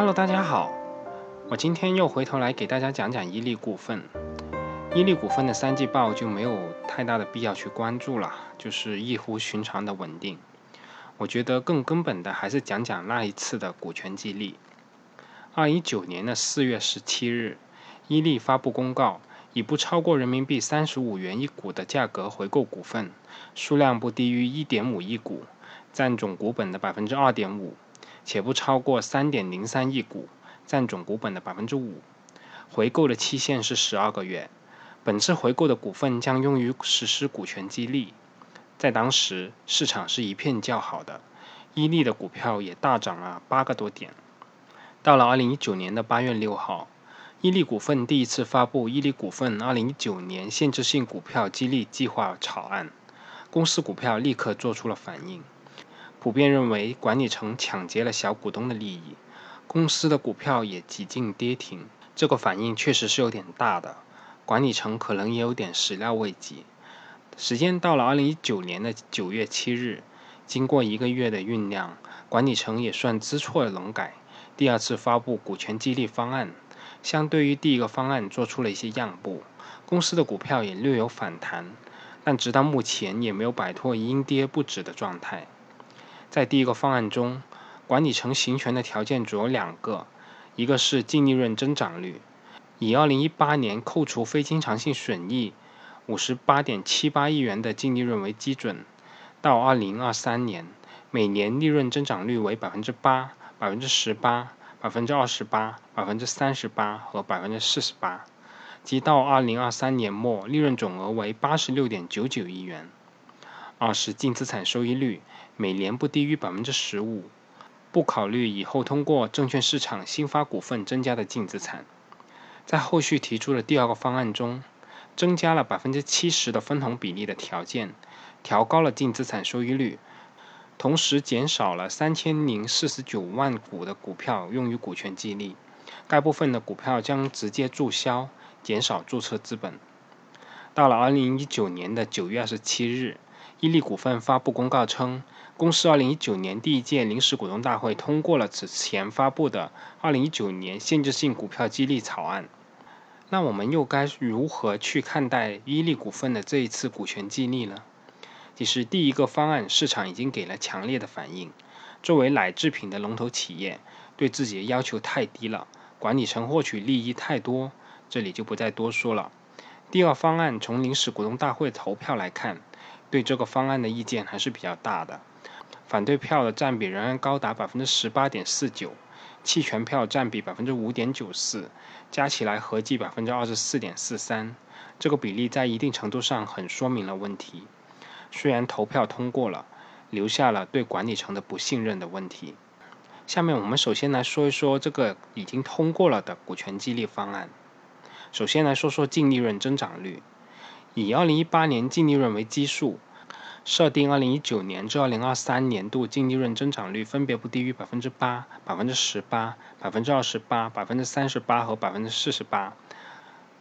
Hello，大家好，我今天又回头来给大家讲讲伊利股份。伊利股份的三季报就没有太大的必要去关注了，就是异乎寻常的稳定。我觉得更根本的还是讲讲那一次的股权激励。二零一九年的四月十七日，伊利发布公告，以不超过人民币三十五元一股的价格回购股份，数量不低于一点五亿股，占总股本的百分之二点五。且不超过三点零三亿股，占总股本的百分之五。回购的期限是十二个月。本次回购的股份将用于实施股权激励。在当时，市场是一片叫好的，伊利的股票也大涨了八个多点。到了二零一九年的八月六号，伊利股份第一次发布《伊利股份二零一九年限制性股票激励计划草案》，公司股票立刻做出了反应。普遍认为管理层抢劫了小股东的利益，公司的股票也几近跌停。这个反应确实是有点大的，管理层可能也有点始料未及。时间到了二零一九年的九月七日，经过一个月的酝酿，管理层也算知错能改，第二次发布股权激励方案，相对于第一个方案做出了一些让步，公司的股票也略有反弹，但直到目前也没有摆脱阴跌不止的状态。在第一个方案中，管理层行权的条件主有两个，一个是净利润增长率，以二零一八年扣除非经常性损益五十八点七八亿元的净利润为基准，到二零二三年，每年利润增长率为百分之八、百分之十八、百分之二十八、百分之三十八和百分之四十八，即到二零二三年末，利润总额为八十六点九九亿元。二是净资产收益率。每年不低于百分之十五，不考虑以后通过证券市场新发股份增加的净资产。在后续提出的第二个方案中，增加了百分之七十的分红比例的条件，调高了净资产收益率，同时减少了三千零四十九万股的股票用于股权激励，该部分的股票将直接注销，减少注册资本。到了二零一九年的九月二十七日。伊利股份发布公告称，公司2019年第一届临时股东大会通过了此前发布的2019年限制性股票激励草案。那我们又该如何去看待伊利股份的这一次股权激励呢？其实，第一个方案市场已经给了强烈的反应。作为奶制品的龙头企业，对自己的要求太低了，管理层获取利益太多，这里就不再多说了。第二方案从临时股东大会投票来看。对这个方案的意见还是比较大的，反对票的占比仍然高达百分之十八点四九，弃权票占比百分之五点九四，加起来合计百分之二十四点四三。这个比例在一定程度上很说明了问题。虽然投票通过了，留下了对管理层的不信任的问题。下面我们首先来说一说这个已经通过了的股权激励方案。首先来说说净利润增长率。以二零一八年净利润为基数，设定二零一九年至二零二三年度净利润增长率分别不低于百分之八、百分之十八、百分之二十八、百分之三十八和百分之四十八。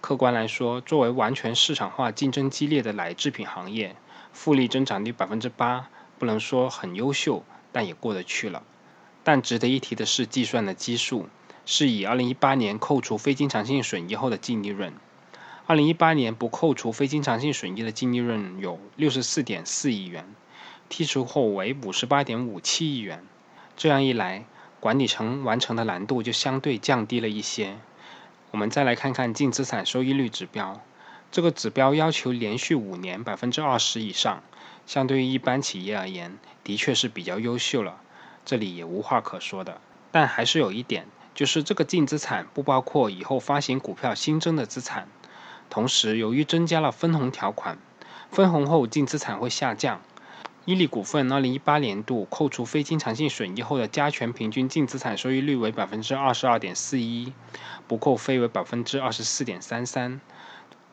客观来说，作为完全市场化、竞争激烈的奶制品行业，复利增长率百分之八，不能说很优秀，但也过得去了。但值得一提的是，计算的基数是以二零一八年扣除非经常性损益后的净利润。二零一八年不扣除非经常性损益的净利润有六十四点四亿元，剔除后为五十八点五七亿元。这样一来，管理层完成的难度就相对降低了一些。我们再来看看净资产收益率指标，这个指标要求连续五年百分之二十以上，相对于一般企业而言，的确是比较优秀了，这里也无话可说的。但还是有一点，就是这个净资产不包括以后发行股票新增的资产。同时，由于增加了分红条款，分红后净资产会下降。伊利股份2018年度扣除非经常性损益后的加权平均净资产收益率为百分之二十二点四一，不扣非为百分之二十四点三三。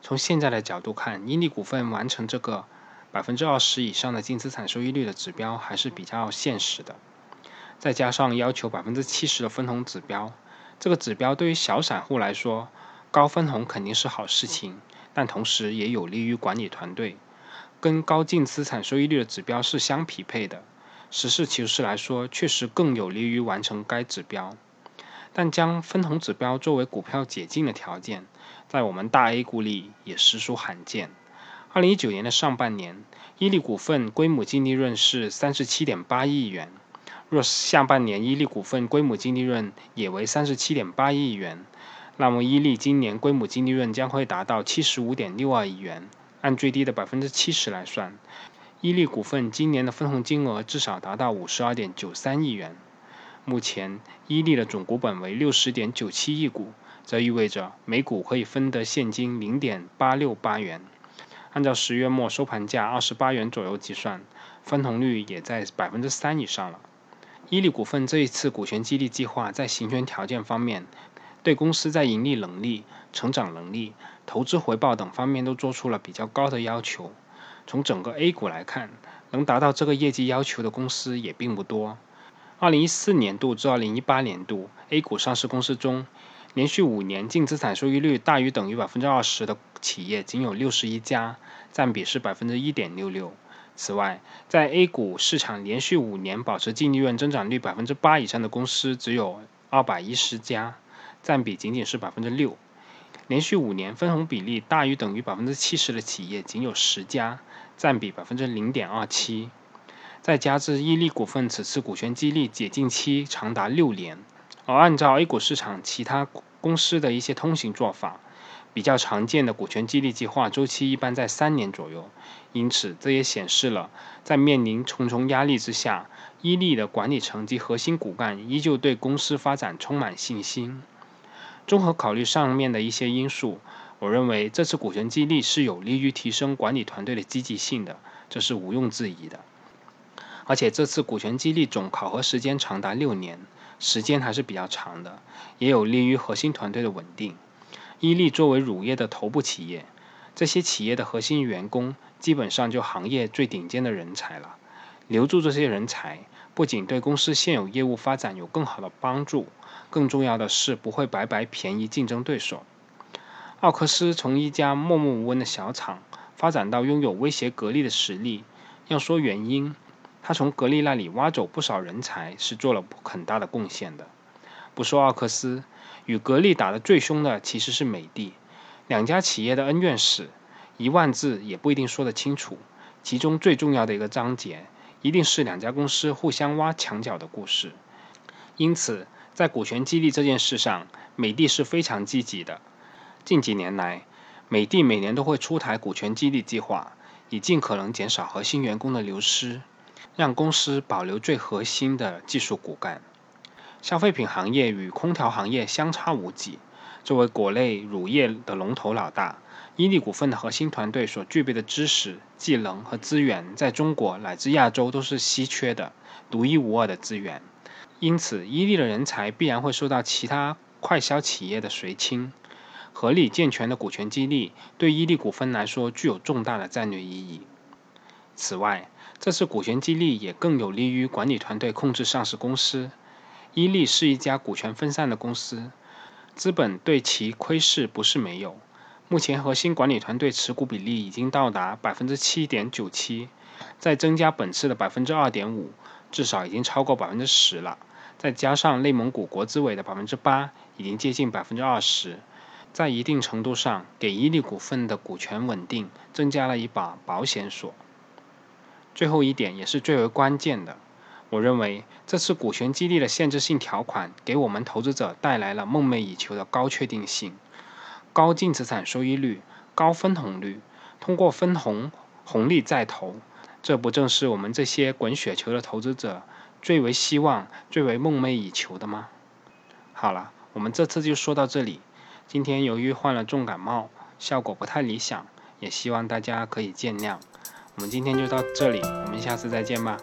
从现在的角度看，伊利股份完成这个百分之二十以上的净资产收益率的指标还是比较现实的。再加上要求百分之七十的分红指标，这个指标对于小散户来说。高分红肯定是好事情，但同时也有利于管理团队，跟高净资产收益率的指标是相匹配的。实事求是来说，确实更有利于完成该指标。但将分红指标作为股票解禁的条件，在我们大 A 股里也实属罕见。二零一九年的上半年，伊利股份归母净利润是三十七点八亿元。若下半年伊利股份归母净利润也为三十七点八亿元，那么伊利今年规模净利润将会达到七十五点六二亿元。按最低的百分之七十来算，伊利股份今年的分红金额至少达到五十二点九三亿元。目前伊利的总股本为六十点九七亿股，则意味着每股可以分得现金零点八六八元。按照十月末收盘价二十八元左右计算，分红率也在百分之三以上了。伊利股份这一次股权激励计划在行权条件方面，对公司在盈利能力、成长能力、投资回报等方面都做出了比较高的要求。从整个 A 股来看，能达到这个业绩要求的公司也并不多。二零一四年度至二零一八年度，A 股上市公司中，连续五年净资产收益率大于等于百分之二十的企业仅有六十一家，占比是百分之一点六六。此外，在 A 股市场连续五年保持净利润增长率百分之八以上的公司只有二百一十家，占比仅仅是百分之六；连续五年分红比例大于等于百分之七十的企业仅有十家，占比百分之零点二七。再加之伊利股份此次股权激励解禁期长达六年，而按照 A 股市场其他公司的一些通行做法。比较常见的股权激励计划周期一般在三年左右，因此这也显示了在面临重重压力之下，伊利的管理层及核心骨干依旧对公司发展充满信心。综合考虑上面的一些因素，我认为这次股权激励是有利于提升管理团队的积极性的，这是毋庸置疑的。而且这次股权激励总考核时间长达六年，时间还是比较长的，也有利于核心团队的稳定。伊利作为乳业的头部企业，这些企业的核心员工基本上就行业最顶尖的人才了。留住这些人才，不仅对公司现有业务发展有更好的帮助，更重要的是不会白白便宜竞争对手。奥克斯从一家默默无闻的小厂发展到拥有威胁格力的实力，要说原因，他从格力那里挖走不少人才，是做了很大的贡献的。不说奥克斯。与格力打得最凶的其实是美的，两家企业的恩怨史，一万字也不一定说得清楚。其中最重要的一个章节，一定是两家公司互相挖墙角的故事。因此，在股权激励这件事上，美的是非常积极的。近几年来，美的每年都会出台股权激励计划，以尽可能减少核心员工的流失，让公司保留最核心的技术骨干。消费品行业与空调行业相差无几。作为国内乳业的龙头老大，伊利股份的核心团队所具备的知识、技能和资源，在中国乃至亚洲都是稀缺的、独一无二的资源。因此，伊利的人才必然会受到其他快消企业的随亲。合理健全的股权激励，对伊利股份来说具有重大的战略意义。此外，这次股权激励也更有利于管理团队控制上市公司。伊利是一家股权分散的公司，资本对其窥视不是没有。目前核心管理团队持股比例已经到达百分之七点九七，再增加本次的百分之二点五，至少已经超过百分之十了。再加上内蒙古国资委的百分之八，已经接近百分之二十，在一定程度上给伊利股份的股权稳定增加了一把保险锁。最后一点也是最为关键的。我认为这次股权激励的限制性条款给我们投资者带来了梦寐以求的高确定性、高净资产收益率、高分红率，通过分红红利再投，这不正是我们这些滚雪球的投资者最为希望、最为梦寐以求的吗？好了，我们这次就说到这里。今天由于患了重感冒，效果不太理想，也希望大家可以见谅。我们今天就到这里，我们下次再见吧。